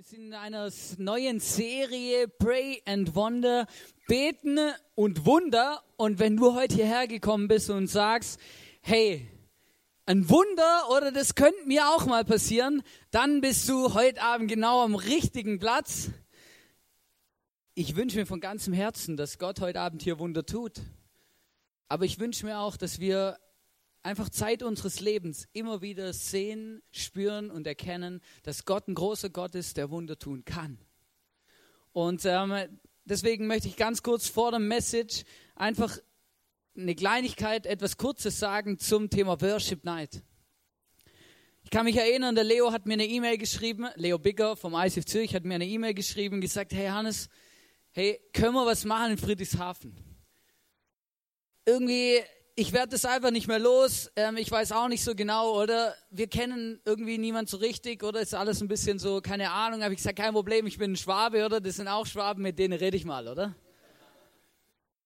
Wir sind in einer neuen Serie Pray and Wonder, Beten und Wunder. Und wenn du heute hierher gekommen bist und sagst, hey, ein Wunder oder das könnte mir auch mal passieren, dann bist du heute Abend genau am richtigen Platz. Ich wünsche mir von ganzem Herzen, dass Gott heute Abend hier Wunder tut. Aber ich wünsche mir auch, dass wir einfach Zeit unseres Lebens immer wieder sehen, spüren und erkennen, dass Gott ein großer Gott ist, der Wunder tun kann. Und ähm, deswegen möchte ich ganz kurz vor der Message einfach eine Kleinigkeit, etwas Kurzes sagen zum Thema Worship Night. Ich kann mich erinnern, der Leo hat mir eine E-Mail geschrieben, Leo Bigger vom ICF Zürich hat mir eine E-Mail geschrieben gesagt, hey Hannes, hey, können wir was machen in Friedrichshafen? Irgendwie ich werde das einfach nicht mehr los. Ähm, ich weiß auch nicht so genau, oder? Wir kennen irgendwie niemand so richtig, oder? Ist alles ein bisschen so, keine Ahnung. Habe ich gesagt, kein Problem, ich bin ein Schwabe, oder? Das sind auch Schwaben, mit denen rede ich mal, oder?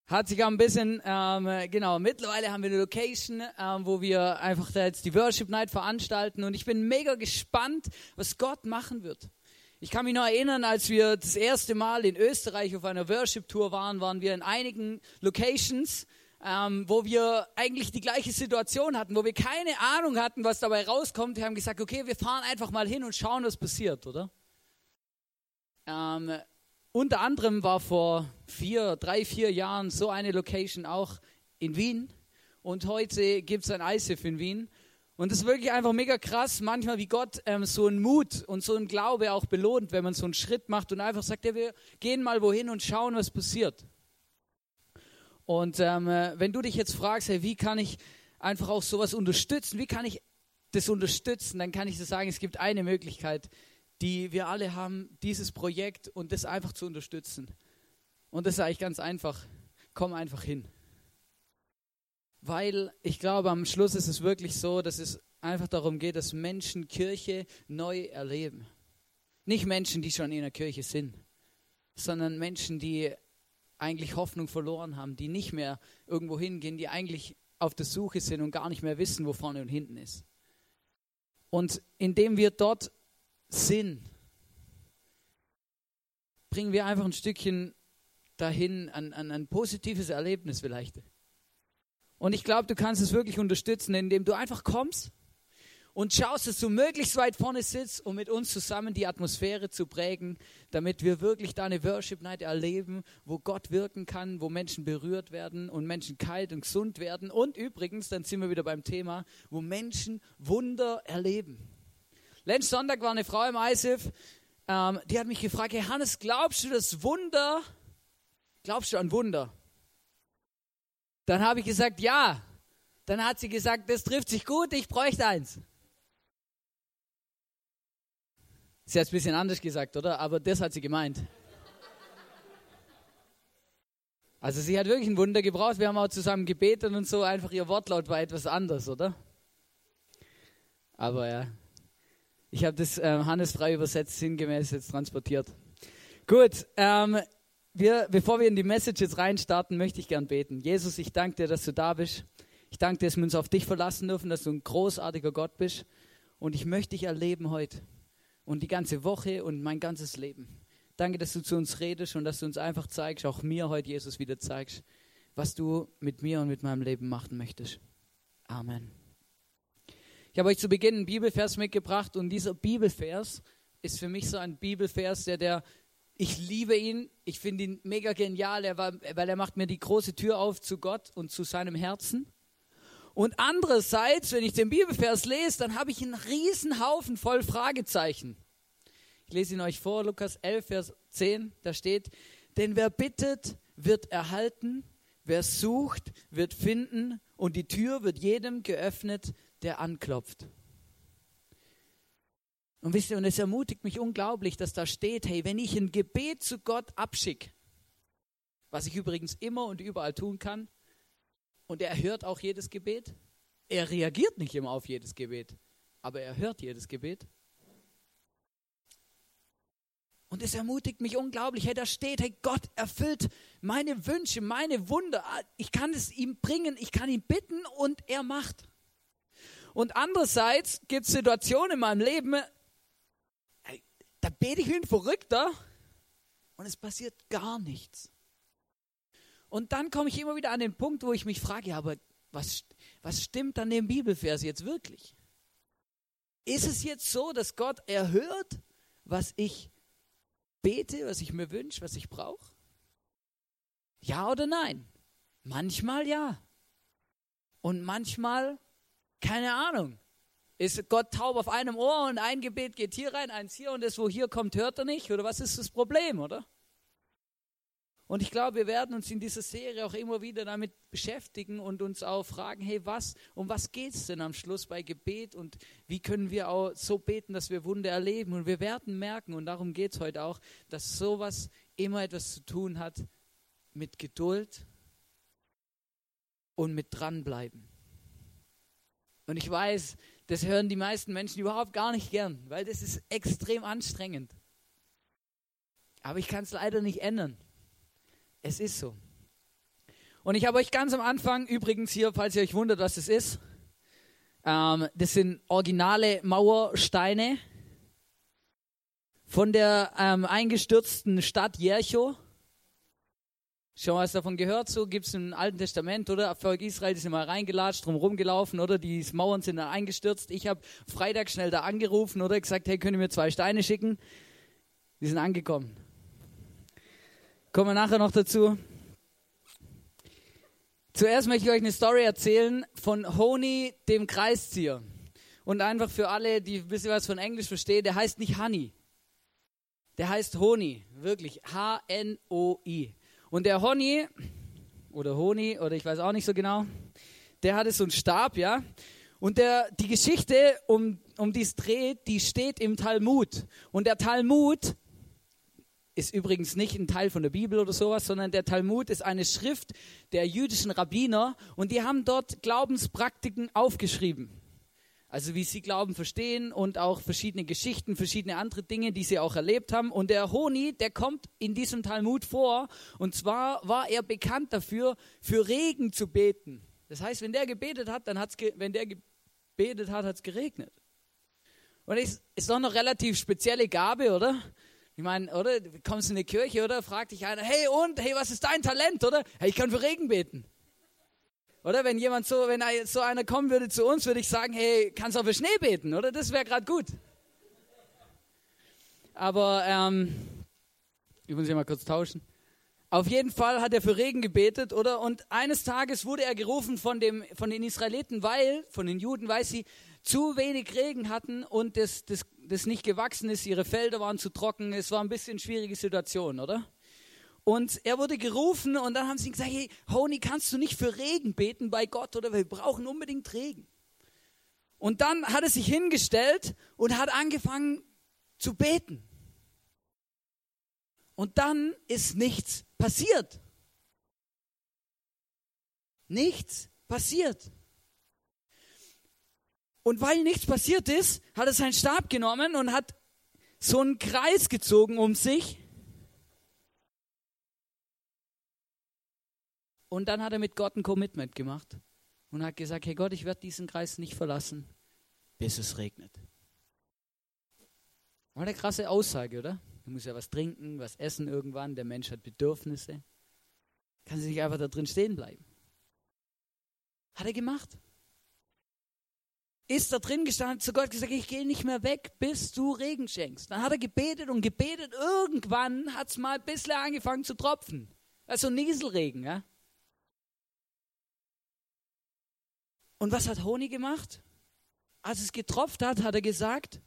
Hat sich auch ein bisschen, ähm, genau, mittlerweile haben wir eine Location, ähm, wo wir einfach da jetzt die Worship Night veranstalten und ich bin mega gespannt, was Gott machen wird. Ich kann mich noch erinnern, als wir das erste Mal in Österreich auf einer Worship Tour waren, waren wir in einigen Locations ähm, wo wir eigentlich die gleiche Situation hatten, wo wir keine Ahnung hatten, was dabei rauskommt. Wir haben gesagt, okay, wir fahren einfach mal hin und schauen, was passiert, oder? Ähm, unter anderem war vor vier, drei, vier Jahren so eine Location auch in Wien. Und heute gibt es ein ISIF in Wien. Und das ist wirklich einfach mega krass, manchmal wie Gott ähm, so einen Mut und so einen Glaube auch belohnt, wenn man so einen Schritt macht und einfach sagt, ja, wir gehen mal wohin und schauen, was passiert. Und ähm, äh, wenn du dich jetzt fragst, hey, wie kann ich einfach auch sowas unterstützen, wie kann ich das unterstützen, dann kann ich dir sagen, es gibt eine Möglichkeit, die wir alle haben, dieses Projekt und das einfach zu unterstützen. Und das ist eigentlich ganz einfach. Komm einfach hin. Weil ich glaube, am Schluss ist es wirklich so, dass es einfach darum geht, dass Menschen Kirche neu erleben. Nicht Menschen, die schon in der Kirche sind, sondern Menschen, die eigentlich Hoffnung verloren haben, die nicht mehr irgendwo hingehen, die eigentlich auf der Suche sind und gar nicht mehr wissen, wo vorne und hinten ist. Und indem wir dort sind, bringen wir einfach ein Stückchen dahin an, an ein positives Erlebnis vielleicht. Und ich glaube, du kannst es wirklich unterstützen, indem du einfach kommst und schaust, dass du möglichst weit vorne sitzt, um mit uns zusammen die Atmosphäre zu prägen, damit wir wirklich da eine Worship Night erleben, wo Gott wirken kann, wo Menschen berührt werden und Menschen kalt und gesund werden. Und übrigens, dann sind wir wieder beim Thema, wo Menschen Wunder erleben. Letzten Sonntag war eine Frau im ISIF, ähm, die hat mich gefragt, hey Hannes, glaubst du das Wunder? Glaubst du an Wunder? Dann habe ich gesagt, ja. Dann hat sie gesagt, das trifft sich gut, ich bräuchte eins. Sie hat es ein bisschen anders gesagt, oder? Aber das hat sie gemeint. Also sie hat wirklich ein Wunder gebraucht. Wir haben auch zusammen gebetet und so. Einfach ihr Wortlaut war etwas anders, oder? Aber ja, ich habe das ähm, Hannes frei übersetzt, sinngemäß jetzt transportiert. Gut, ähm, wir, bevor wir in die Message jetzt reinstarten, möchte ich gern beten. Jesus, ich danke dir, dass du da bist. Ich danke dir, dass wir uns auf dich verlassen dürfen, dass du ein großartiger Gott bist. Und ich möchte dich erleben heute und die ganze Woche und mein ganzes Leben. Danke, dass du zu uns redest und dass du uns einfach zeigst, auch mir heute, Jesus, wieder zeigst, was du mit mir und mit meinem Leben machen möchtest. Amen. Ich habe euch zu Beginn einen Bibelvers mitgebracht und dieser Bibelvers ist für mich so ein Bibelvers, der, der ich liebe ihn, ich finde ihn mega genial, er war, weil er macht mir die große Tür auf zu Gott und zu seinem Herzen. Und andererseits, wenn ich den Bibelvers lese, dann habe ich einen riesen Haufen voll Fragezeichen. Ich lese ihn euch vor, Lukas 11, Vers 10, da steht, denn wer bittet, wird erhalten, wer sucht, wird finden und die Tür wird jedem geöffnet, der anklopft. Und wisst ihr, und es ermutigt mich unglaublich, dass da steht, hey, wenn ich ein Gebet zu Gott abschicke, was ich übrigens immer und überall tun kann, und er hört auch jedes Gebet. Er reagiert nicht immer auf jedes Gebet, aber er hört jedes Gebet. Und es ermutigt mich unglaublich. Hey, da steht, hey, Gott erfüllt meine Wünsche, meine Wunder. Ich kann es ihm bringen, ich kann ihn bitten und er macht. Und andererseits gibt es Situationen in meinem Leben, da bete ich wie ein Verrückter und es passiert gar nichts. Und dann komme ich immer wieder an den Punkt, wo ich mich frage, ja, aber was, was stimmt an dem Bibelvers jetzt wirklich? Ist es jetzt so, dass Gott erhört, was ich bete, was ich mir wünsche, was ich brauche? Ja oder nein? Manchmal ja. Und manchmal, keine Ahnung. Ist Gott taub auf einem Ohr und ein Gebet geht hier rein, eins hier und das, wo hier kommt, hört er nicht? Oder was ist das Problem, oder? Und ich glaube, wir werden uns in dieser Serie auch immer wieder damit beschäftigen und uns auch fragen, hey, was, um was geht es denn am Schluss bei Gebet und wie können wir auch so beten, dass wir Wunder erleben? Und wir werden merken, und darum geht es heute auch, dass sowas immer etwas zu tun hat mit Geduld und mit dranbleiben. Und ich weiß, das hören die meisten Menschen überhaupt gar nicht gern, weil das ist extrem anstrengend. Aber ich kann es leider nicht ändern. Es ist so. Und ich habe euch ganz am Anfang, übrigens hier, falls ihr euch wundert, was das ist, ähm, das sind originale Mauersteine von der ähm, eingestürzten Stadt Jericho. Schon was davon gehört, so gibt es im Alten Testament, oder? Volk Israel ist immer reingelatscht, drum rumgelaufen, oder? Die Mauern sind dann eingestürzt. Ich habe Freitag schnell da angerufen, oder? Gesagt, hey, könnt ihr mir zwei Steine schicken? Die sind angekommen. Kommen wir nachher noch dazu. Zuerst möchte ich euch eine Story erzählen von Honi, dem Kreiszieher. Und einfach für alle, die ein bisschen was von Englisch verstehen, der heißt nicht Honey. Der heißt Honi, wirklich. H-N-O-I. Und der Honi, oder Honi, oder ich weiß auch nicht so genau, der hatte so einen Stab, ja. Und der, die Geschichte, um, um die es dreht, die steht im Talmud. Und der Talmud ist übrigens nicht ein Teil von der Bibel oder sowas, sondern der Talmud ist eine Schrift der jüdischen Rabbiner und die haben dort Glaubenspraktiken aufgeschrieben. Also wie sie Glauben verstehen und auch verschiedene Geschichten, verschiedene andere Dinge, die sie auch erlebt haben. Und der Honi, der kommt in diesem Talmud vor. Und zwar war er bekannt dafür, für Regen zu beten. Das heißt, wenn der gebetet hat, dann hat's, wenn der gebetet hat, hat es geregnet. Und ist, ist doch noch relativ spezielle Gabe, oder? Ich meine, oder? Du kommst in die Kirche, oder? Fragt dich einer, hey und, hey, was ist dein Talent, oder? Hey, ich kann für Regen beten. Oder wenn jemand so, wenn so einer kommen würde zu uns, würde ich sagen, hey, kannst du auch für Schnee beten, oder? Das wäre gerade gut. Aber, ähm, ich muss ja mal kurz tauschen. Auf jeden Fall hat er für Regen gebetet, oder? Und eines Tages wurde er gerufen von, dem, von den Israeliten, weil, von den Juden, weil sie zu wenig Regen hatten und das, das das nicht gewachsen ist, ihre Felder waren zu trocken, es war ein bisschen schwierige Situation, oder? Und er wurde gerufen und dann haben sie gesagt, hey, Honi, kannst du nicht für Regen beten bei Gott oder wir brauchen unbedingt Regen. Und dann hat er sich hingestellt und hat angefangen zu beten. Und dann ist nichts passiert. Nichts passiert. Und weil nichts passiert ist, hat er seinen Stab genommen und hat so einen Kreis gezogen um sich. Und dann hat er mit Gott ein Commitment gemacht und hat gesagt, hey Gott, ich werde diesen Kreis nicht verlassen, bis es regnet. War eine krasse Aussage, oder? Du musst ja was trinken, was essen irgendwann, der Mensch hat Bedürfnisse. Kann sie nicht einfach da drin stehen bleiben. Hat er gemacht ist da drin gestanden, zu Gott gesagt, ich gehe nicht mehr weg, bis du Regen schenkst. Dann hat er gebetet und gebetet. Irgendwann hat es mal ein bisschen angefangen zu tropfen. Also Nieselregen, ja. Und was hat Honi gemacht? Als es getropft hat, hat er gesagt,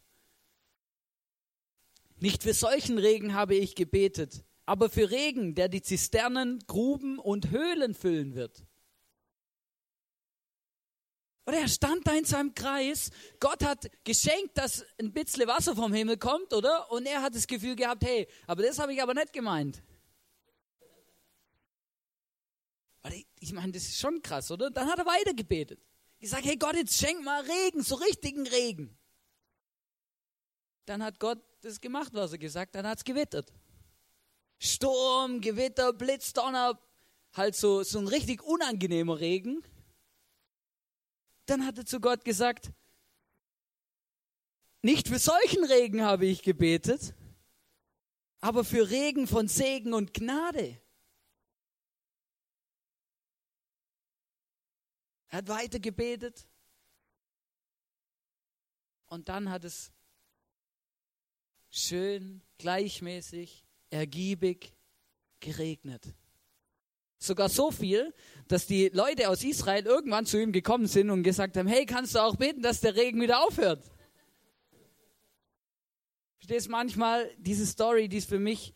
nicht für solchen Regen habe ich gebetet, aber für Regen, der die Zisternen, Gruben und Höhlen füllen wird. Oder er stand da in seinem Kreis. Gott hat geschenkt, dass ein bisschen Wasser vom Himmel kommt, oder? Und er hat das Gefühl gehabt, hey, aber das habe ich aber nicht gemeint. Ich meine, das ist schon krass, oder? Dann hat er weiter gebetet. Ich sage, hey Gott, jetzt schenk mal Regen, so richtigen Regen. Dann hat Gott das gemacht, was er gesagt hat, dann hat es gewittert. Sturm, Gewitter, Blitz, Donner, halt so, so ein richtig unangenehmer Regen. Dann hat er zu Gott gesagt, nicht für solchen Regen habe ich gebetet, aber für Regen von Segen und Gnade. Er hat weiter gebetet. Und dann hat es schön, gleichmäßig, ergiebig geregnet. Sogar so viel, dass die Leute aus Israel irgendwann zu ihm gekommen sind und gesagt haben, hey, kannst du auch beten, dass der Regen wieder aufhört? Verstehst manchmal diese Story, die ist für mich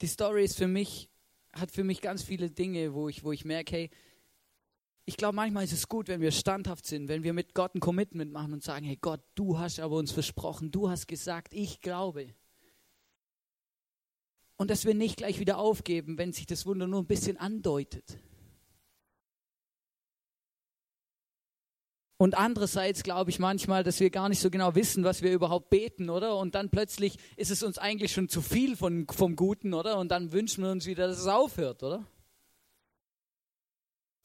die Story ist für mich hat für mich ganz viele Dinge, wo ich wo ich merke, hey, ich glaube, manchmal ist es gut, wenn wir standhaft sind, wenn wir mit Gott ein Commitment machen und sagen, hey Gott, du hast aber uns versprochen, du hast gesagt, ich glaube. Und dass wir nicht gleich wieder aufgeben, wenn sich das Wunder nur ein bisschen andeutet. Und andererseits glaube ich manchmal, dass wir gar nicht so genau wissen, was wir überhaupt beten, oder? Und dann plötzlich ist es uns eigentlich schon zu viel von, vom Guten, oder? Und dann wünschen wir uns wieder, dass es aufhört, oder?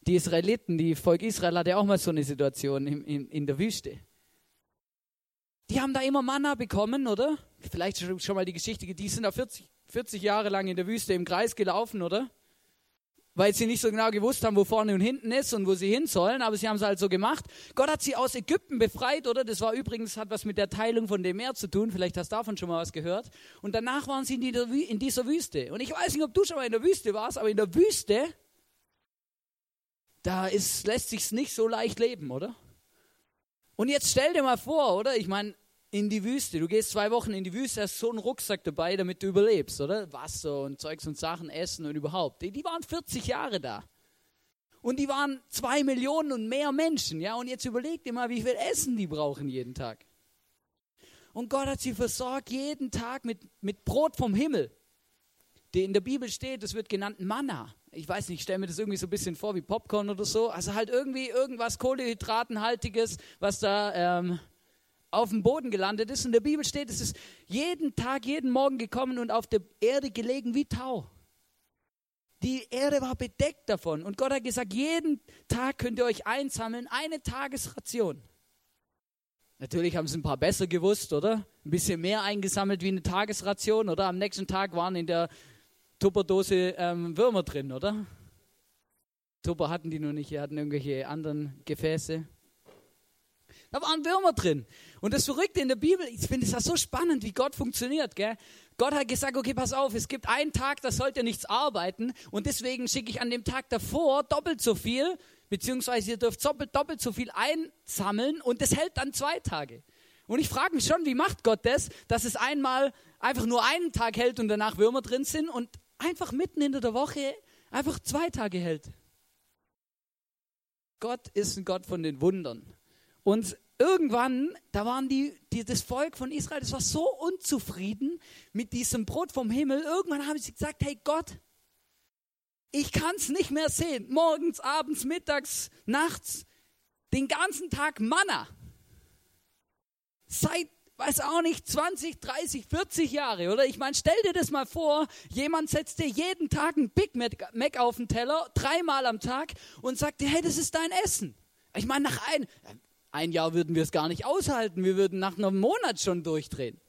Die Israeliten, die Volk Israel hatte auch mal so eine Situation in, in, in der Wüste. Die haben da immer Manna bekommen, oder? Vielleicht schon mal die Geschichte, die sind da 40, 40 Jahre lang in der Wüste im Kreis gelaufen, oder? Weil sie nicht so genau gewusst haben, wo vorne und hinten ist und wo sie hin sollen, aber sie haben es halt so gemacht. Gott hat sie aus Ägypten befreit, oder? Das war übrigens, hat was mit der Teilung von dem Meer zu tun. Vielleicht hast du davon schon mal was gehört. Und danach waren sie in dieser Wüste. Und ich weiß nicht, ob du schon mal in der Wüste warst, aber in der Wüste, da ist, lässt sich's nicht so leicht leben, oder? Und jetzt stell dir mal vor, oder? Ich meine, in die Wüste. Du gehst zwei Wochen in die Wüste, hast so einen Rucksack dabei, damit du überlebst, oder? Wasser und Zeugs und Sachen, Essen und überhaupt. Die, waren 40 Jahre da. Und die waren zwei Millionen und mehr Menschen, ja? Und jetzt überleg dir mal, wie viel Essen die brauchen jeden Tag. Und Gott hat sie versorgt jeden Tag mit, mit Brot vom Himmel. Die in der Bibel steht, das wird genannt Manna. Ich weiß nicht, ich stelle mir das irgendwie so ein bisschen vor wie Popcorn oder so. Also halt irgendwie irgendwas Kohlehydratenhaltiges, was da ähm, auf dem Boden gelandet ist. In der Bibel steht, es ist jeden Tag, jeden Morgen gekommen und auf der Erde gelegen wie Tau. Die Erde war bedeckt davon. Und Gott hat gesagt, jeden Tag könnt ihr euch einsammeln, eine Tagesration. Natürlich haben es ein paar besser gewusst, oder? Ein bisschen mehr eingesammelt wie eine Tagesration, oder? Am nächsten Tag waren in der Tupperdose ähm, Würmer drin, oder? Tupper hatten die noch nicht, die hatten irgendwelche anderen Gefäße. Da waren Würmer drin. Und das Verrückte in der Bibel, ich finde es ja so spannend, wie Gott funktioniert. Gell? Gott hat gesagt, okay, pass auf, es gibt einen Tag, da sollt ihr nichts arbeiten und deswegen schicke ich an dem Tag davor doppelt so viel, beziehungsweise ihr dürft doppelt, doppelt so viel einsammeln und das hält dann zwei Tage. Und ich frage mich schon, wie macht Gott das, dass es einmal einfach nur einen Tag hält und danach Würmer drin sind und einfach mitten in der Woche einfach zwei Tage hält. Gott ist ein Gott von den Wundern. Und irgendwann, da waren die, die, das Volk von Israel, das war so unzufrieden mit diesem Brot vom Himmel. Irgendwann haben sie gesagt, hey Gott, ich kann es nicht mehr sehen. Morgens, abends, mittags, nachts, den ganzen Tag Manna. Seit, weiß auch nicht, 20, 30, 40 Jahre, oder? Ich meine, stell dir das mal vor, jemand setzt dir jeden Tag ein Big Mac auf den Teller, dreimal am Tag und sagt dir, hey, das ist dein Essen. Ich meine, nach ein, ein Jahr würden wir es gar nicht aushalten. Wir würden nach einem Monat schon durchdrehen.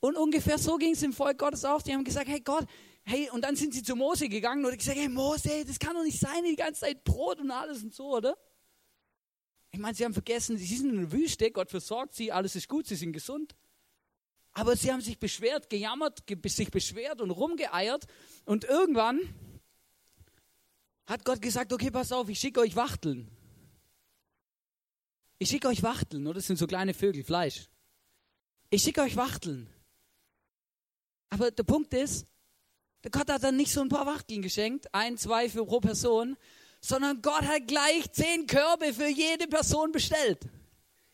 Und ungefähr so ging es im Volk Gottes auch. Die haben gesagt, hey Gott, hey, und dann sind sie zu Mose gegangen und gesagt, hey Mose, das kann doch nicht sein, die ganze Zeit Brot und alles und so, oder? Ich meine, sie haben vergessen, sie sind in der Wüste, Gott versorgt sie, alles ist gut, sie sind gesund. Aber sie haben sich beschwert, gejammert, sich beschwert und rumgeeiert. Und irgendwann hat Gott gesagt, okay, pass auf, ich schicke euch Wachteln. Ich schicke euch Wachteln, oder? Das sind so kleine Vögel, Fleisch. Ich schicke euch Wachteln. Aber der Punkt ist, der Gott hat dann nicht so ein paar Wachteln geschenkt, ein, zwei für pro Person, sondern Gott hat gleich zehn Körbe für jede Person bestellt.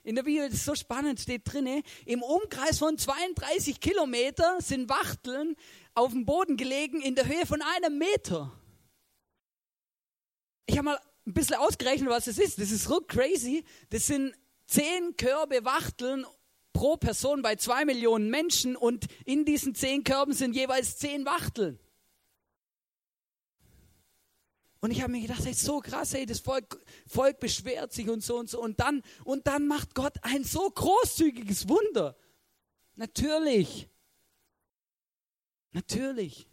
In der Bibel ist so spannend, steht drinne, im Umkreis von 32 Kilometer sind Wachteln auf dem Boden gelegen in der Höhe von einem Meter. Ich habe mal ein bisschen ausgerechnet, was das ist. Das ist so crazy. Das sind zehn Körbe Wachteln pro Person bei zwei Millionen Menschen und in diesen zehn Körben sind jeweils zehn Wachteln. Und ich habe mir gedacht, das ist so krass, ey, das Volk, Volk beschwert sich und so und so. Und dann, und dann macht Gott ein so großzügiges Wunder. Natürlich. Natürlich.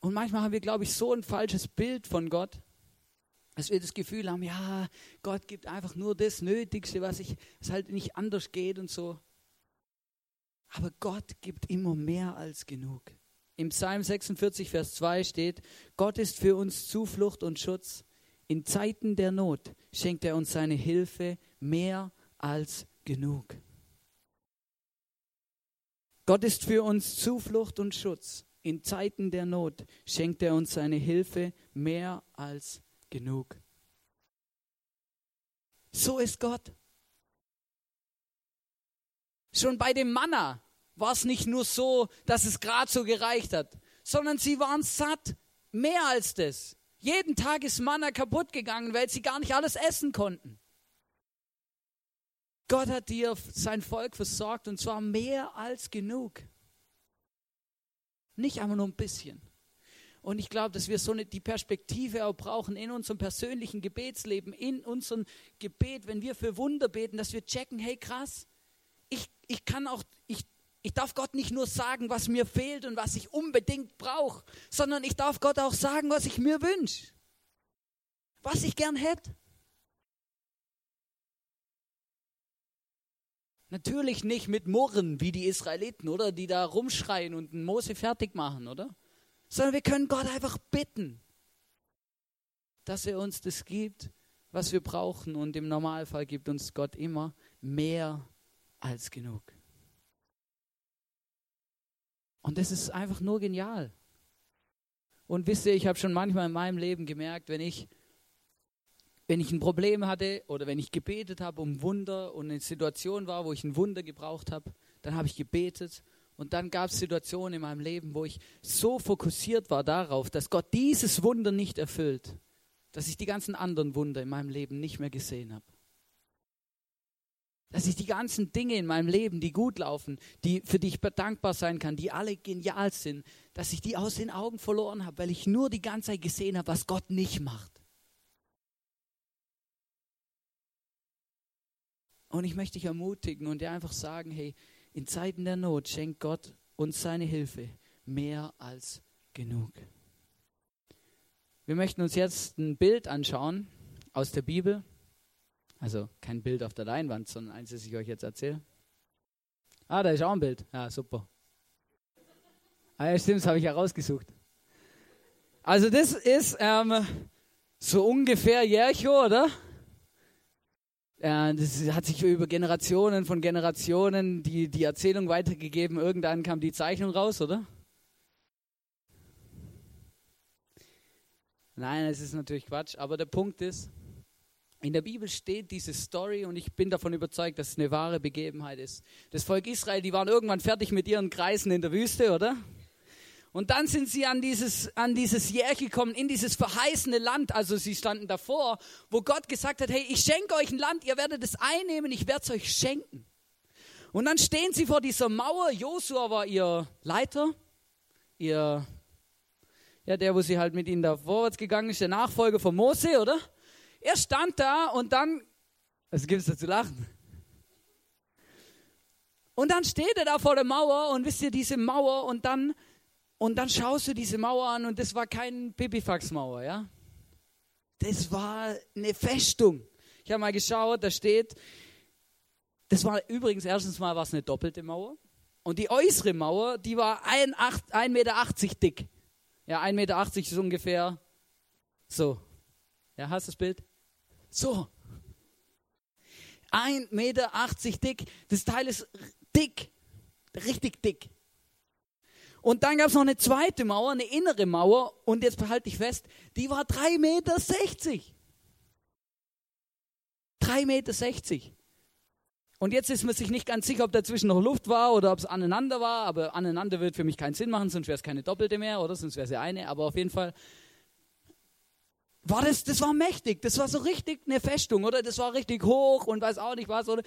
Und manchmal haben wir, glaube ich, so ein falsches Bild von Gott, dass wir das Gefühl haben, ja, Gott gibt einfach nur das Nötigste, was ich, es halt nicht anders geht und so. Aber Gott gibt immer mehr als genug. Im Psalm 46, Vers 2 steht, Gott ist für uns Zuflucht und Schutz. In Zeiten der Not schenkt er uns seine Hilfe mehr als genug. Gott ist für uns Zuflucht und Schutz. In Zeiten der Not schenkt er uns seine Hilfe mehr als genug. So ist Gott. Schon bei dem Manna war es nicht nur so, dass es gerade so gereicht hat, sondern sie waren satt, mehr als das. Jeden Tag ist Manna kaputt gegangen, weil sie gar nicht alles essen konnten. Gott hat dir sein Volk versorgt und zwar mehr als genug. Nicht einfach nur ein bisschen. Und ich glaube, dass wir so eine, die Perspektive auch brauchen in unserem persönlichen Gebetsleben, in unserem Gebet, wenn wir für Wunder beten, dass wir checken, hey krass, ich, ich kann auch, ich ich darf Gott nicht nur sagen, was mir fehlt und was ich unbedingt brauche, sondern ich darf Gott auch sagen, was ich mir wünsche, was ich gern hätte. Natürlich nicht mit Murren wie die Israeliten, oder? Die da rumschreien und Mose fertig machen, oder? Sondern wir können Gott einfach bitten, dass er uns das gibt, was wir brauchen. Und im Normalfall gibt uns Gott immer mehr als genug. Und das ist einfach nur genial. Und wisst ihr, ich habe schon manchmal in meinem Leben gemerkt, wenn ich, wenn ich ein Problem hatte oder wenn ich gebetet habe um Wunder und eine Situation war, wo ich ein Wunder gebraucht habe, dann habe ich gebetet und dann gab es Situationen in meinem Leben, wo ich so fokussiert war darauf, dass Gott dieses Wunder nicht erfüllt, dass ich die ganzen anderen Wunder in meinem Leben nicht mehr gesehen habe dass ich die ganzen Dinge in meinem Leben, die gut laufen, die für die ich dankbar sein kann, die alle genial sind, dass ich die aus den Augen verloren habe, weil ich nur die ganze Zeit gesehen habe, was Gott nicht macht. Und ich möchte dich ermutigen und dir einfach sagen, hey, in Zeiten der Not schenkt Gott uns seine Hilfe mehr als genug. Wir möchten uns jetzt ein Bild anschauen aus der Bibel. Also kein Bild auf der Leinwand, sondern eins, das ich euch jetzt erzähle. Ah, da ist auch ein Bild. Ja, super. Ah ja, stimmt, das habe ich herausgesucht. Also das ist ähm, so ungefähr Jericho, oder? Ja, das hat sich über Generationen von Generationen die, die Erzählung weitergegeben. Irgendwann kam die Zeichnung raus, oder? Nein, es ist natürlich Quatsch. Aber der Punkt ist, in der Bibel steht diese Story und ich bin davon überzeugt, dass es eine wahre Begebenheit ist. Das Volk Israel, die waren irgendwann fertig mit ihren Kreisen in der Wüste, oder? Und dann sind sie an dieses, an dieses Jährchen gekommen, in dieses verheißene Land. Also sie standen davor, wo Gott gesagt hat, hey, ich schenke euch ein Land, ihr werdet es einnehmen, ich werde es euch schenken. Und dann stehen sie vor dieser Mauer. Josua war ihr Leiter, ihr, ja, der, wo sie halt mit ihnen da vorwärts gegangen ist, der Nachfolger von Mose, oder? Er stand da und dann, was gibt es da zu lachen? Und dann steht er da vor der Mauer und wisst ihr, diese Mauer und dann, und dann schaust du diese Mauer an und das war kein Pipifax-Mauer, ja? Das war eine Festung. Ich habe mal geschaut, da steht, das war übrigens erstens mal was eine doppelte Mauer. Und die äußere Mauer, die war 1,80 Meter dick. Ja, 1,80 Meter ist ungefähr so. Ja, hast du das Bild? So. 1,80 Meter dick. Das Teil ist dick. Richtig dick. Und dann gab es noch eine zweite Mauer, eine innere Mauer. Und jetzt behalte ich fest, die war 3,60 Meter. 3,60 Meter. Und jetzt ist man sich nicht ganz sicher, ob dazwischen noch Luft war oder ob es aneinander war. Aber aneinander wird für mich keinen Sinn machen, sonst wäre es keine doppelte mehr, oder? Sonst wäre es ja eine. Aber auf jeden Fall war das, das war mächtig, das war so richtig eine Festung, oder? Das war richtig hoch und weiß auch nicht was, oder?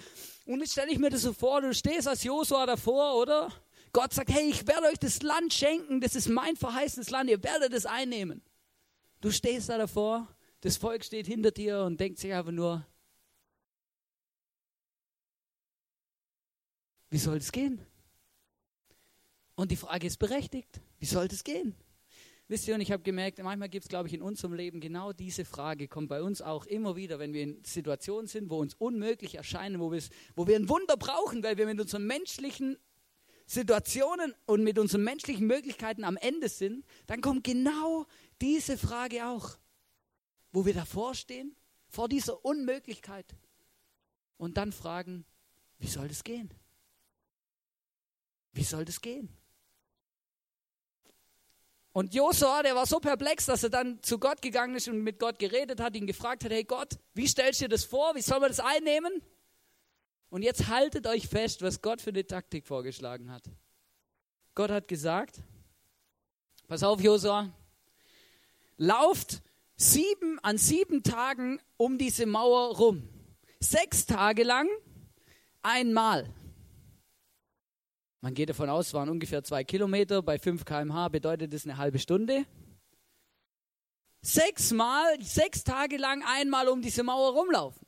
Und jetzt stelle ich mir das so vor, du stehst als Josua davor, oder? Gott sagt, hey, ich werde euch das Land schenken, das ist mein verheißenes Land, ihr werdet es einnehmen. Du stehst da davor, das Volk steht hinter dir und denkt sich einfach nur, wie soll es gehen? Und die Frage ist berechtigt, wie soll es gehen? Wisst ihr, und ich habe gemerkt, manchmal gibt es, glaube ich, in unserem Leben genau diese Frage, kommt bei uns auch immer wieder, wenn wir in Situationen sind, wo uns unmöglich erscheinen, wo, wo wir ein Wunder brauchen, weil wir mit unseren menschlichen Situationen und mit unseren menschlichen Möglichkeiten am Ende sind, dann kommt genau diese Frage auch, wo wir davor stehen, vor dieser Unmöglichkeit und dann fragen, wie soll das gehen? Wie soll das gehen? Und Josua, der war so perplex, dass er dann zu Gott gegangen ist und mit Gott geredet hat, ihn gefragt hat, hey Gott, wie stellst du dir das vor? Wie soll man das einnehmen? Und jetzt haltet euch fest, was Gott für eine Taktik vorgeschlagen hat. Gott hat gesagt, pass auf Josua, lauft sieben, an sieben Tagen um diese Mauer rum. Sechs Tage lang einmal. Man geht davon aus, es waren ungefähr zwei Kilometer. Bei 5 km/h bedeutet das eine halbe Stunde. Sechsmal, sechs Tage lang einmal um diese Mauer rumlaufen.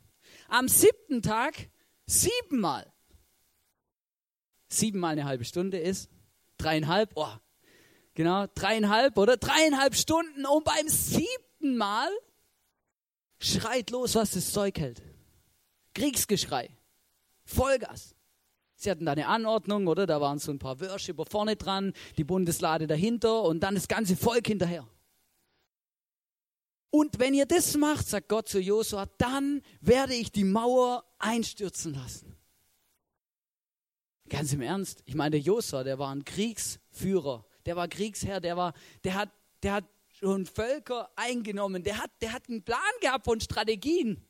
Am siebten Tag siebenmal. Siebenmal eine halbe Stunde ist dreieinhalb, oh, genau, dreieinhalb oder dreieinhalb Stunden und beim siebten Mal schreit los, was das Zeug hält. Kriegsgeschrei. Vollgas. Sie hatten da eine Anordnung, oder? Da waren so ein paar Worshipper vorne dran, die Bundeslade dahinter und dann das ganze Volk hinterher. Und wenn ihr das macht, sagt Gott zu Josua, dann werde ich die Mauer einstürzen lassen. Ganz im Ernst, ich meine, der Josua, der war ein Kriegsführer, der war Kriegsherr, der war, der hat, der hat schon Völker eingenommen, der hat, der hat einen Plan gehabt von Strategien.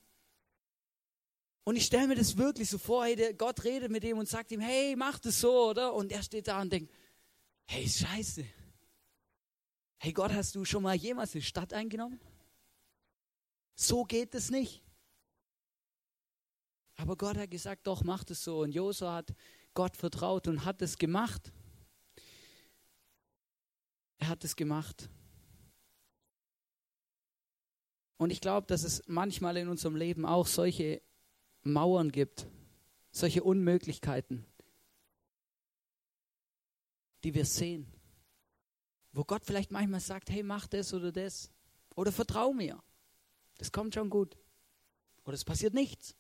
Und ich stelle mir das wirklich so vor, hey, Gott redet mit ihm und sagt ihm, hey, mach das so, oder? Und er steht da und denkt, hey, scheiße. Hey Gott, hast du schon mal jemals eine Stadt eingenommen? So geht es nicht. Aber Gott hat gesagt, doch, mach das so. Und Josua hat Gott vertraut und hat es gemacht. Er hat es gemacht. Und ich glaube, dass es manchmal in unserem Leben auch solche Mauern gibt, solche Unmöglichkeiten, die wir sehen, wo Gott vielleicht manchmal sagt, hey, mach das oder das oder vertrau mir, das kommt schon gut oder es passiert nichts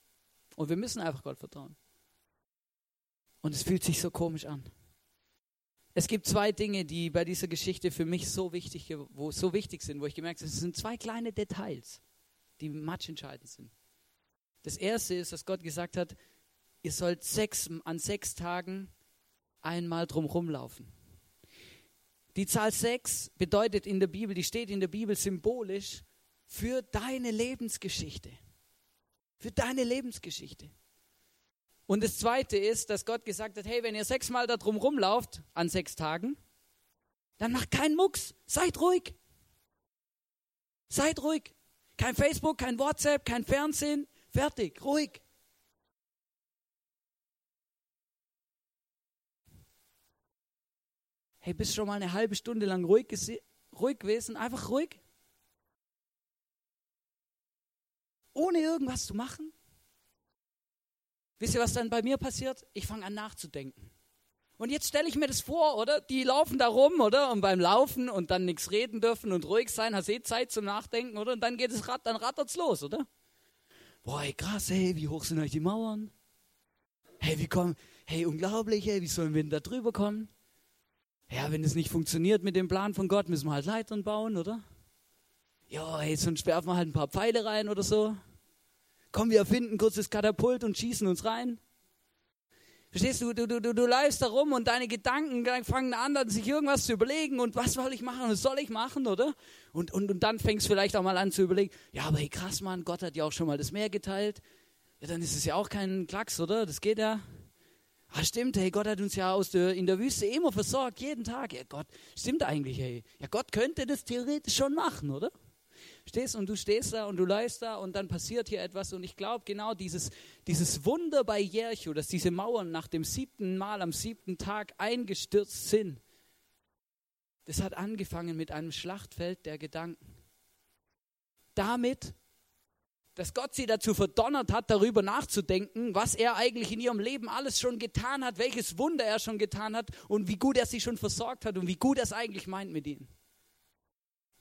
und wir müssen einfach Gott vertrauen. Und es fühlt sich so komisch an. Es gibt zwei Dinge, die bei dieser Geschichte für mich so wichtig, wo, so wichtig sind, wo ich gemerkt habe, es sind zwei kleine Details, die matchentscheidend sind. Das erste ist, dass Gott gesagt hat, ihr sollt sechs, an sechs Tagen einmal drumherum laufen. Die Zahl sechs bedeutet in der Bibel, die steht in der Bibel symbolisch für deine Lebensgeschichte. Für deine Lebensgeschichte. Und das zweite ist, dass Gott gesagt hat, hey, wenn ihr sechsmal da drum rumlauft an sechs Tagen, dann macht keinen Mucks, seid ruhig. Seid ruhig. Kein Facebook, kein WhatsApp, kein Fernsehen, Fertig, ruhig. Hey, bist schon mal eine halbe Stunde lang ruhig, ruhig gewesen? Einfach ruhig? Ohne irgendwas zu machen? Wisst ihr, was dann bei mir passiert? Ich fange an nachzudenken. Und jetzt stelle ich mir das vor, oder? Die laufen da rum, oder? Und beim Laufen und dann nichts reden dürfen und ruhig sein, hast eh Zeit zum Nachdenken, oder? Und dann geht es Rad, dann rattert's los, oder? boah, ey, krass, hey, wie hoch sind euch die Mauern? Hey, wie kommen, hey, unglaublich, hey, wie sollen wir denn da drüber kommen? Ja, wenn es nicht funktioniert mit dem Plan von Gott, müssen wir halt Leitern bauen, oder? Ja, hey, sonst werfen wir halt ein paar Pfeile rein oder so. Komm, wir erfinden kurz das Katapult und schießen uns rein. Verstehst du, du, du, du, du läufst da rum und deine Gedanken fangen an, sich irgendwas zu überlegen und was soll ich machen, was soll ich machen, oder? Und, und, und dann fängst du vielleicht auch mal an zu überlegen, ja, aber hey, krass, Mann, Gott hat ja auch schon mal das Meer geteilt. Ja, dann ist es ja auch kein Klacks, oder? Das geht ja. Ah, stimmt, hey, Gott hat uns ja aus der, in der Wüste immer versorgt, jeden Tag. Ja, Gott, stimmt eigentlich, hey. Ja, Gott könnte das theoretisch schon machen, oder? Stehst und du stehst da und du leist da und dann passiert hier etwas und ich glaube genau dieses, dieses Wunder bei Jericho, dass diese Mauern nach dem siebten Mal am siebten Tag eingestürzt sind, das hat angefangen mit einem Schlachtfeld der Gedanken. damit, dass Gott sie dazu verdonnert hat, darüber nachzudenken, was er eigentlich in ihrem Leben alles schon getan hat, welches Wunder er schon getan hat und wie gut er sie schon versorgt hat und wie gut er es eigentlich meint mit ihnen.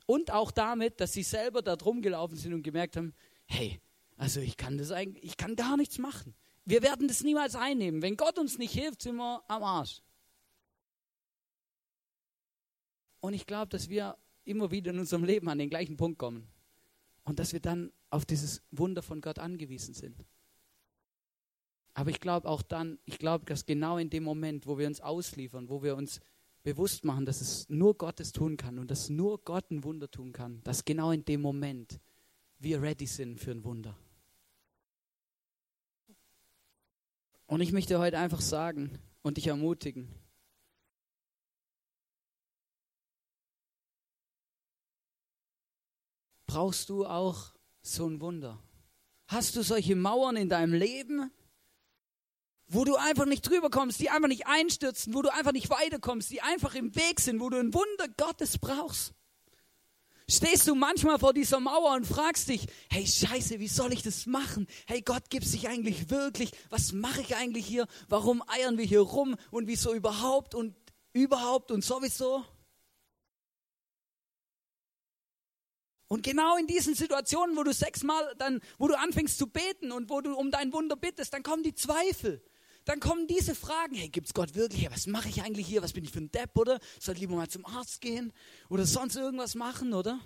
Und auch damit, dass sie selber da drum gelaufen sind und gemerkt haben, hey, also ich kann das eigentlich, ich kann gar nichts machen. Wir werden das niemals einnehmen. Wenn Gott uns nicht hilft, sind wir am Arsch. Und ich glaube, dass wir immer wieder in unserem Leben an den gleichen Punkt kommen. Und dass wir dann auf dieses Wunder von Gott angewiesen sind. Aber ich glaube auch dann, ich glaube, dass genau in dem Moment, wo wir uns ausliefern, wo wir uns bewusst machen, dass es nur Gott es tun kann und dass nur Gott ein Wunder tun kann, dass genau in dem Moment wir ready sind für ein Wunder. Und ich möchte heute einfach sagen und dich ermutigen, brauchst du auch so ein Wunder? Hast du solche Mauern in deinem Leben, wo du einfach nicht drüber kommst, die einfach nicht einstürzen, wo du einfach nicht weiterkommst, die einfach im Weg sind, wo du ein Wunder Gottes brauchst? Stehst du manchmal vor dieser Mauer und fragst dich, hey Scheiße, wie soll ich das machen? Hey Gott, gibt sich eigentlich wirklich? Was mache ich eigentlich hier? Warum eiern wir hier rum? Und wieso überhaupt und überhaupt und sowieso? Und genau in diesen Situationen, wo du sechsmal dann, wo du anfängst zu beten und wo du um dein Wunder bittest, dann kommen die Zweifel. Dann kommen diese Fragen, hey, gibt's Gott wirklich? Was mache ich eigentlich hier? Was bin ich für ein Depp, oder? Soll ich lieber mal zum Arzt gehen? Oder sonst irgendwas machen, oder?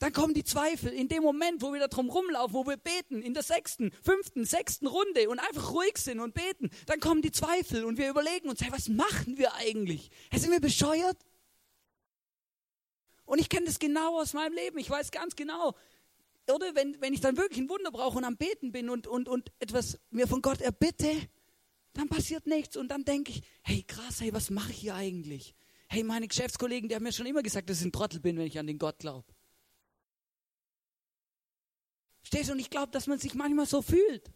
Dann kommen die Zweifel in dem Moment, wo wir da drum rumlaufen, wo wir beten, in der sechsten, fünften, sechsten Runde und einfach ruhig sind und beten. Dann kommen die Zweifel und wir überlegen uns, hey, was machen wir eigentlich? Hey, sind wir bescheuert? Und ich kenne das genau aus meinem Leben. Ich weiß ganz genau, oder wenn, wenn ich dann wirklich ein Wunder brauche und am Beten bin und, und, und etwas mir von Gott erbitte, dann passiert nichts. Und dann denke ich, hey krass, hey, was mache ich hier eigentlich? Hey, meine Geschäftskollegen, die haben mir schon immer gesagt, dass ich ein Trottel bin, wenn ich an den Gott glaube. Stehst du? Und ich glaube, dass man sich manchmal so fühlt.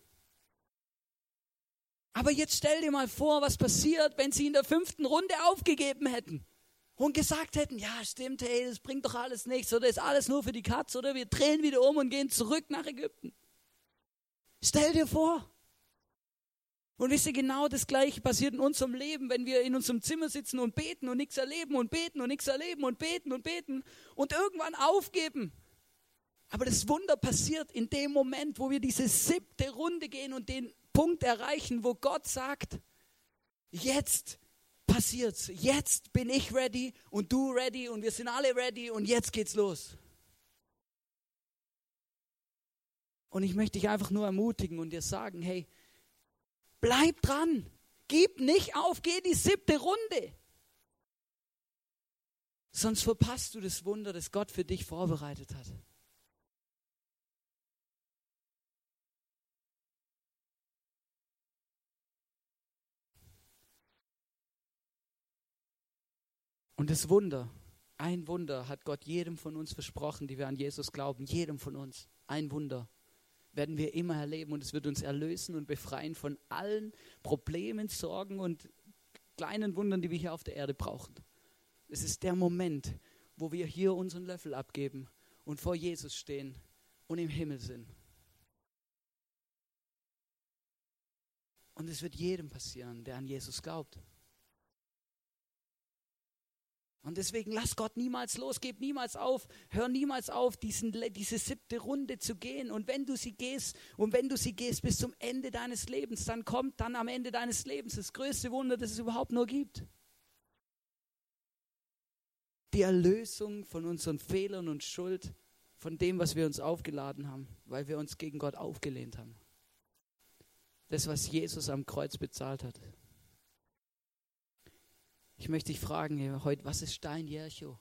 Aber jetzt stell dir mal vor, was passiert, wenn sie in der fünften Runde aufgegeben hätten und gesagt hätten, ja stimmt, hey, das bringt doch alles nichts oder ist alles nur für die Katze oder wir drehen wieder um und gehen zurück nach Ägypten. Stell dir vor. Und wisst ihr, genau das Gleiche passiert in unserem Leben, wenn wir in unserem Zimmer sitzen und beten und nichts erleben und beten und nichts erleben und beten und beten und irgendwann aufgeben. Aber das Wunder passiert in dem Moment, wo wir diese siebte Runde gehen und den Punkt erreichen, wo Gott sagt, jetzt passiert's. Jetzt bin ich ready und du ready und wir sind alle ready und jetzt geht's los. Und ich möchte dich einfach nur ermutigen und dir sagen, hey, bleib dran. Gib nicht auf, geh die siebte Runde. Sonst verpasst du das Wunder, das Gott für dich vorbereitet hat. Und das Wunder, ein Wunder hat Gott jedem von uns versprochen, die wir an Jesus glauben, jedem von uns. Ein Wunder werden wir immer erleben und es wird uns erlösen und befreien von allen Problemen, Sorgen und kleinen Wundern, die wir hier auf der Erde brauchen. Es ist der Moment, wo wir hier unseren Löffel abgeben und vor Jesus stehen und im Himmel sind. Und es wird jedem passieren, der an Jesus glaubt. Und deswegen lass Gott niemals los, gib niemals auf, hör niemals auf, diesen, diese siebte Runde zu gehen. Und wenn du sie gehst, und wenn du sie gehst bis zum Ende deines Lebens, dann kommt dann am Ende deines Lebens das größte Wunder, das es überhaupt nur gibt. Die Erlösung von unseren Fehlern und Schuld, von dem, was wir uns aufgeladen haben, weil wir uns gegen Gott aufgelehnt haben. Das, was Jesus am Kreuz bezahlt hat. Ich möchte dich fragen heute, was ist dein Jericho?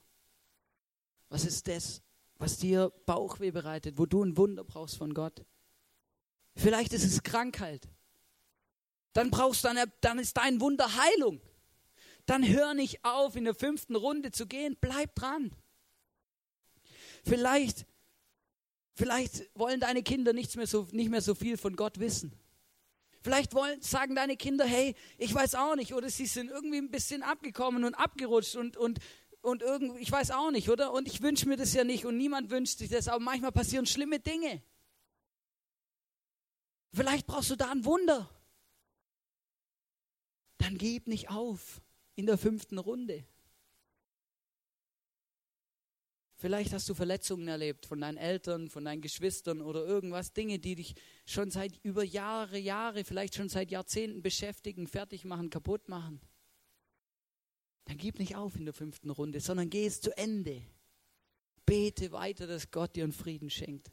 Was ist das, was dir Bauchweh bereitet, wo du ein Wunder brauchst von Gott? Vielleicht ist es Krankheit. Dann brauchst du eine, dann ist dein Wunder Heilung. Dann hör nicht auf, in der fünften Runde zu gehen. Bleib dran. Vielleicht, vielleicht wollen deine Kinder nichts mehr so, nicht mehr so viel von Gott wissen. Vielleicht wollen, sagen deine Kinder, hey, ich weiß auch nicht, oder sie sind irgendwie ein bisschen abgekommen und abgerutscht und, und und irgendwie, ich weiß auch nicht, oder? Und ich wünsche mir das ja nicht und niemand wünscht sich das, aber manchmal passieren schlimme Dinge. Vielleicht brauchst du da ein Wunder. Dann gib nicht auf in der fünften Runde. Vielleicht hast du Verletzungen erlebt von deinen Eltern, von deinen Geschwistern oder irgendwas, Dinge, die dich schon seit über Jahre, Jahre, vielleicht schon seit Jahrzehnten beschäftigen, fertig machen, kaputt machen. Dann gib nicht auf in der fünften Runde, sondern geh es zu Ende. Bete weiter, dass Gott dir einen Frieden schenkt.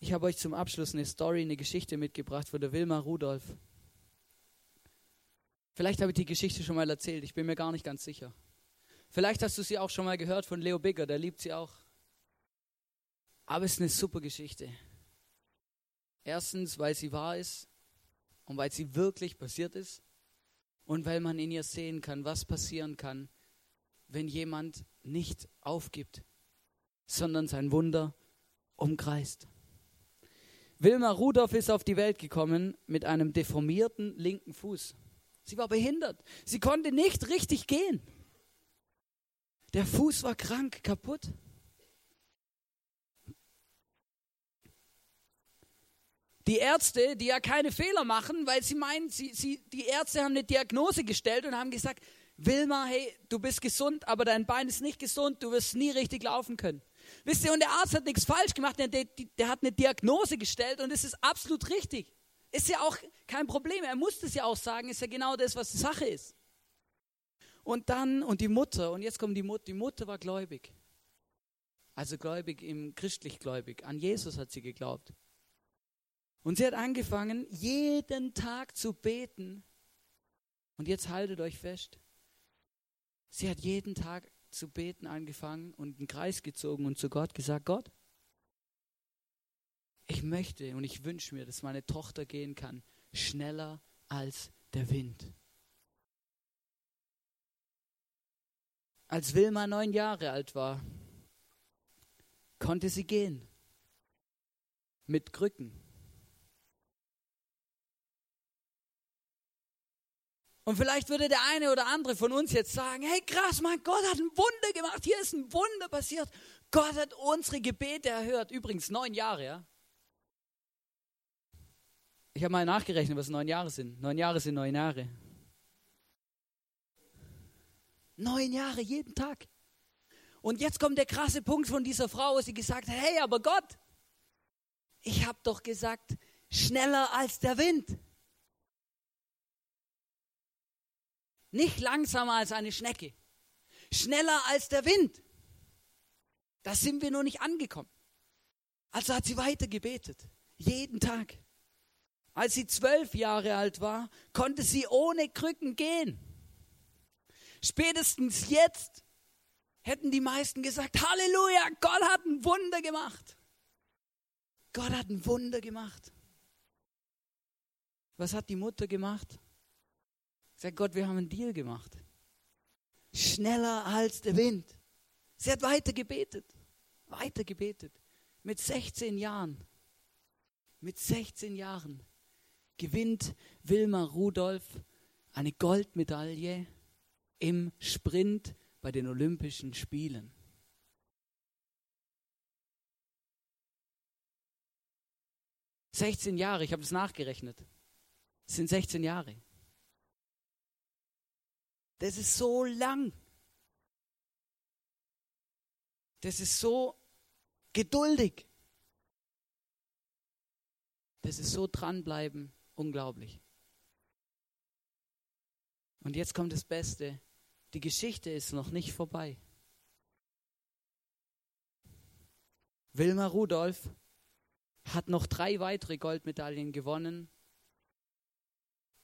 Ich habe euch zum Abschluss eine Story, eine Geschichte mitgebracht von der Wilma Rudolph. Vielleicht habe ich die Geschichte schon mal erzählt, ich bin mir gar nicht ganz sicher. Vielleicht hast du sie auch schon mal gehört von Leo Bigger, der liebt sie auch. Aber es ist eine super Geschichte. Erstens, weil sie wahr ist und weil sie wirklich passiert ist und weil man in ihr sehen kann, was passieren kann, wenn jemand nicht aufgibt, sondern sein Wunder umkreist. Wilma Rudolph ist auf die Welt gekommen mit einem deformierten linken Fuß. Sie war behindert. Sie konnte nicht richtig gehen. Der Fuß war krank, kaputt. Die Ärzte, die ja keine Fehler machen, weil sie meinen, sie, sie, die Ärzte haben eine Diagnose gestellt und haben gesagt, Wilma, hey, du bist gesund, aber dein Bein ist nicht gesund, du wirst nie richtig laufen können. Wisst ihr, und der Arzt hat nichts falsch gemacht, der, der, der hat eine Diagnose gestellt und es ist absolut richtig. Ist ja auch kein Problem, er muss es ja auch sagen, ist ja genau das, was die Sache ist. Und dann, und die Mutter, und jetzt kommt die Mutter, die Mutter war gläubig. Also gläubig im christlich gläubig. An Jesus hat sie geglaubt. Und sie hat angefangen, jeden Tag zu beten. Und jetzt haltet euch fest. Sie hat jeden Tag zu beten angefangen und einen Kreis gezogen und zu Gott gesagt, Gott, ich möchte und ich wünsche mir, dass meine Tochter gehen kann, schneller als der Wind. Als Wilma neun Jahre alt war, konnte sie gehen. Mit Krücken. Und vielleicht würde der eine oder andere von uns jetzt sagen, hey krass, mein Gott hat ein Wunder gemacht, hier ist ein Wunder passiert. Gott hat unsere Gebete erhört. Übrigens neun Jahre, ja. Ich habe mal nachgerechnet, was neun Jahre sind. Neun Jahre sind neun Jahre. Neun Jahre, jeden Tag. Und jetzt kommt der krasse Punkt von dieser Frau, wo sie gesagt hat, hey, aber Gott, ich habe doch gesagt, schneller als der Wind. Nicht langsamer als eine Schnecke. Schneller als der Wind. Da sind wir noch nicht angekommen. Also hat sie weiter gebetet. Jeden Tag. Als sie zwölf Jahre alt war, konnte sie ohne Krücken gehen. Spätestens jetzt hätten die meisten gesagt, Halleluja, Gott hat ein Wunder gemacht. Gott hat ein Wunder gemacht. Was hat die Mutter gemacht? Sagt Gott, wir haben einen Deal gemacht. Schneller als der Wind. Sie hat weiter gebetet. Weiter gebetet. Mit 16 Jahren. Mit 16 Jahren gewinnt Wilma Rudolph eine Goldmedaille im Sprint bei den Olympischen Spielen. Sechzehn Jahre, ich habe das nachgerechnet. Das sind 16 Jahre. Das ist so lang. Das ist so geduldig. Das ist so dranbleiben, unglaublich. Und jetzt kommt das Beste. Die Geschichte ist noch nicht vorbei. Wilma Rudolph hat noch drei weitere Goldmedaillen gewonnen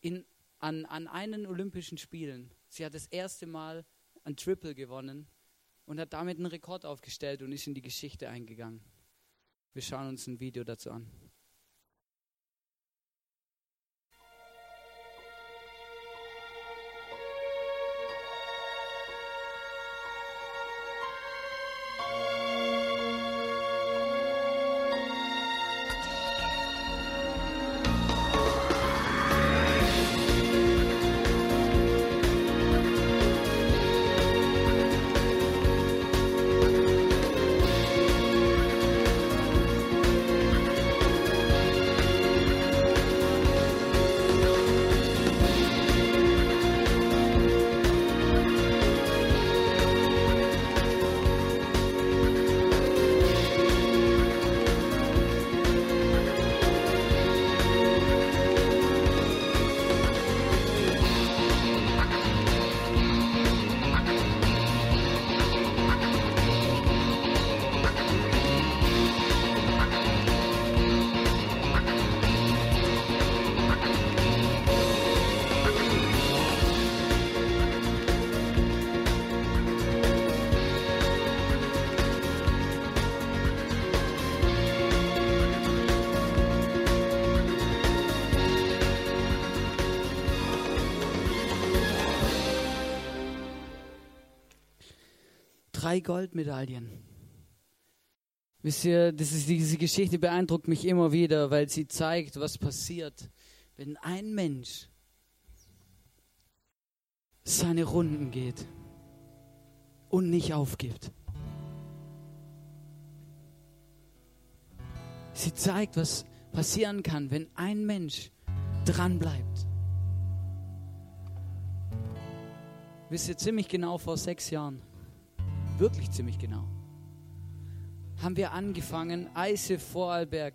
in, an, an einen Olympischen Spielen. Sie hat das erste Mal ein Triple gewonnen und hat damit einen Rekord aufgestellt und ist in die Geschichte eingegangen. Wir schauen uns ein Video dazu an. Drei Goldmedaillen. Wisst ihr, das ist, diese Geschichte beeindruckt mich immer wieder, weil sie zeigt, was passiert, wenn ein Mensch seine Runden geht und nicht aufgibt. Sie zeigt, was passieren kann, wenn ein Mensch dran bleibt. Wisst ihr, ziemlich genau vor sechs Jahren, wirklich ziemlich genau, haben wir angefangen, Eise Vorarlberg.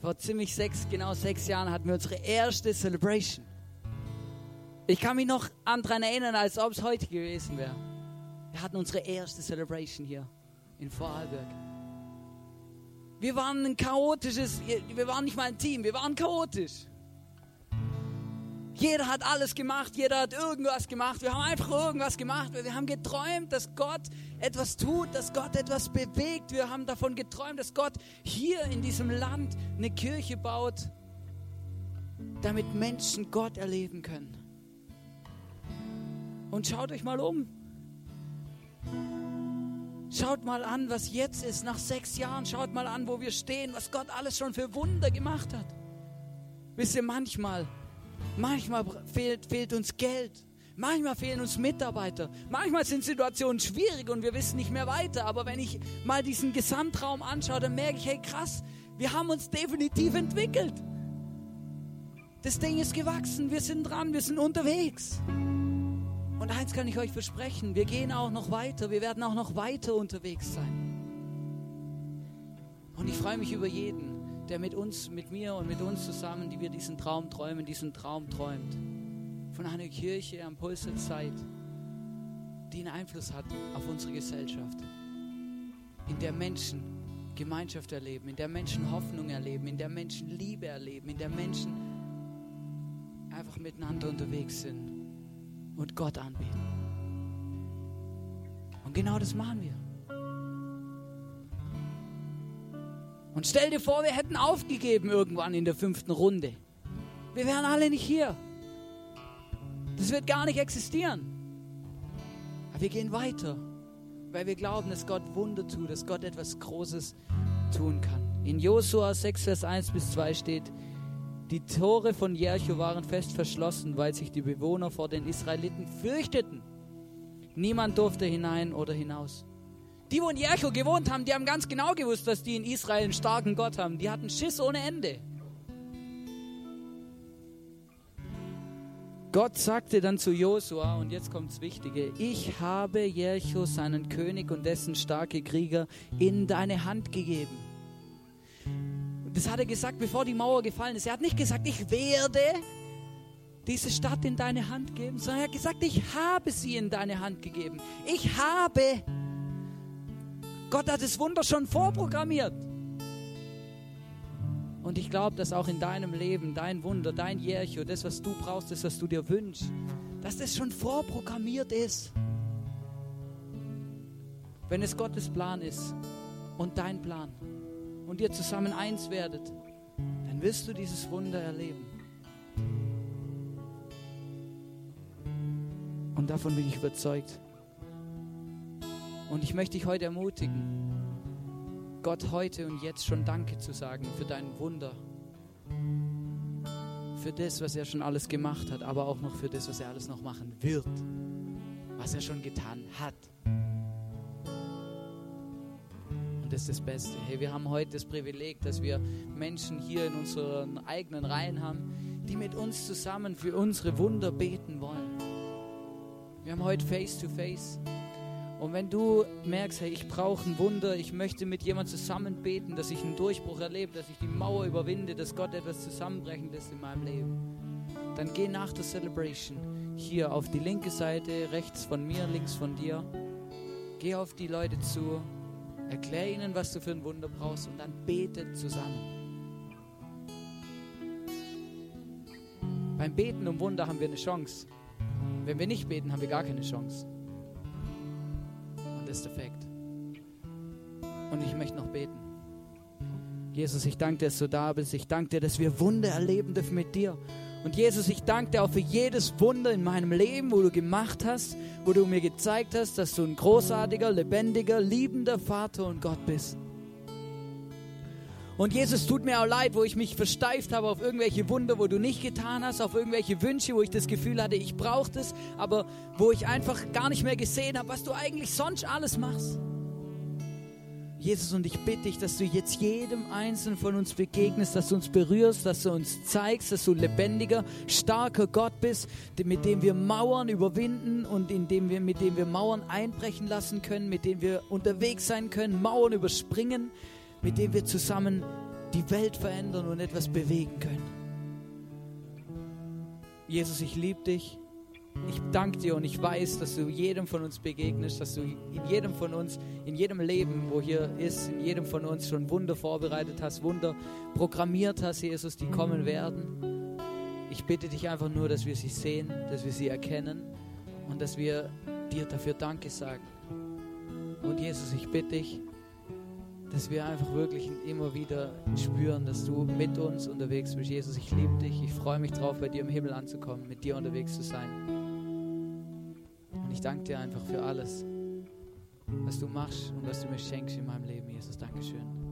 Vor ziemlich sechs, genau sechs Jahren hatten wir unsere erste Celebration. Ich kann mich noch daran erinnern, als ob es heute gewesen wäre. Wir hatten unsere erste Celebration hier in Vorarlberg. Wir waren ein chaotisches, wir waren nicht mal ein Team, wir waren chaotisch. Jeder hat alles gemacht, jeder hat irgendwas gemacht. Wir haben einfach irgendwas gemacht. Wir haben geträumt, dass Gott etwas tut, dass Gott etwas bewegt. Wir haben davon geträumt, dass Gott hier in diesem Land eine Kirche baut, damit Menschen Gott erleben können. Und schaut euch mal um. Schaut mal an, was jetzt ist nach sechs Jahren. Schaut mal an, wo wir stehen, was Gott alles schon für Wunder gemacht hat. Wisst ihr, manchmal, manchmal fehlt, fehlt uns Geld. Manchmal fehlen uns Mitarbeiter. Manchmal sind Situationen schwierig und wir wissen nicht mehr weiter. Aber wenn ich mal diesen Gesamtraum anschaue, dann merke ich, hey krass, wir haben uns definitiv entwickelt. Das Ding ist gewachsen, wir sind dran, wir sind unterwegs. Und eins kann ich euch versprechen, wir gehen auch noch weiter, wir werden auch noch weiter unterwegs sein. Und ich freue mich über jeden, der mit uns, mit mir und mit uns zusammen, die wir diesen Traum träumen, diesen Traum träumt. Von einer Kirche am Puls der Zeit, die einen Einfluss hat auf unsere Gesellschaft, in der Menschen Gemeinschaft erleben, in der Menschen Hoffnung erleben, in der Menschen Liebe erleben, in der Menschen einfach miteinander unterwegs sind und Gott anbeten. Und genau das machen wir. Und stell dir vor, wir hätten aufgegeben irgendwann in der fünften Runde. Wir wären alle nicht hier. Das wird gar nicht existieren. Aber wir gehen weiter, weil wir glauben, dass Gott Wunder tut, dass Gott etwas Großes tun kann. In Josua 6, Vers 1 bis 2 steht, die Tore von Jericho waren fest verschlossen, weil sich die Bewohner vor den Israeliten fürchteten. Niemand durfte hinein oder hinaus. Die, wo in Jericho gewohnt haben, die haben ganz genau gewusst, dass die in Israel einen starken Gott haben. Die hatten Schiss ohne Ende. Gott sagte dann zu Josua, und jetzt kommt's Wichtige, ich habe Jericho, seinen König und dessen starke Krieger, in deine Hand gegeben. Das hat er gesagt, bevor die Mauer gefallen ist. Er hat nicht gesagt, ich werde diese Stadt in deine Hand geben, sondern er hat gesagt, ich habe sie in deine Hand gegeben. Ich habe. Gott hat das Wunder schon vorprogrammiert. Und ich glaube, dass auch in deinem Leben dein Wunder, dein Jericho, das, was du brauchst, das, was du dir wünschst, dass das schon vorprogrammiert ist. Wenn es Gottes Plan ist und dein Plan und ihr zusammen eins werdet, dann wirst du dieses Wunder erleben. Und davon bin ich überzeugt. Und ich möchte dich heute ermutigen, Gott heute und jetzt schon Danke zu sagen für dein Wunder, für das, was er schon alles gemacht hat, aber auch noch für das, was er alles noch machen wird, was er schon getan hat. das ist das Beste. Hey, wir haben heute das Privileg, dass wir Menschen hier in unseren eigenen Reihen haben, die mit uns zusammen für unsere Wunder beten wollen. Wir haben heute Face to Face. Und wenn du merkst, hey, ich brauche ein Wunder, ich möchte mit jemandem zusammen beten, dass ich einen Durchbruch erlebe, dass ich die Mauer überwinde, dass Gott etwas zusammenbrechen lässt in meinem Leben, dann geh nach der Celebration hier auf die linke Seite, rechts von mir, links von dir. Geh auf die Leute zu Erklär ihnen, was du für ein Wunder brauchst und dann betet zusammen. Beim Beten um Wunder haben wir eine Chance. Wenn wir nicht beten, haben wir gar keine Chance. Ist der Fakt. Und ich möchte noch beten. Jesus, ich danke dir, dass du da bist. Ich danke dir, dass wir Wunder erleben dürfen mit dir. Und Jesus, ich danke dir auch für jedes Wunder in meinem Leben, wo du gemacht hast, wo du mir gezeigt hast, dass du ein großartiger, lebendiger, liebender Vater und Gott bist. Und Jesus, tut mir auch leid, wo ich mich versteift habe auf irgendwelche Wunder, wo du nicht getan hast, auf irgendwelche Wünsche, wo ich das Gefühl hatte, ich brauche das, aber wo ich einfach gar nicht mehr gesehen habe, was du eigentlich sonst alles machst. Jesus, und ich bitte dich, dass du jetzt jedem Einzelnen von uns begegnest, dass du uns berührst, dass du uns zeigst, dass du lebendiger, starker Gott bist, mit dem wir Mauern überwinden und in dem wir, mit dem wir Mauern einbrechen lassen können, mit dem wir unterwegs sein können, Mauern überspringen, mit dem wir zusammen die Welt verändern und etwas bewegen können. Jesus, ich liebe dich. Ich danke dir und ich weiß, dass du jedem von uns begegnest, dass du in jedem von uns, in jedem Leben, wo hier ist, in jedem von uns schon Wunder vorbereitet hast, Wunder programmiert hast, Jesus, die kommen werden. Ich bitte dich einfach nur, dass wir sie sehen, dass wir sie erkennen und dass wir dir dafür Danke sagen. Und Jesus, ich bitte dich, dass wir einfach wirklich immer wieder spüren, dass du mit uns unterwegs bist. Jesus, ich liebe dich. Ich freue mich drauf, bei dir im Himmel anzukommen, mit dir unterwegs zu sein. Und ich danke dir einfach für alles, was du machst und was du mir schenkst in meinem Leben, Jesus. Dankeschön.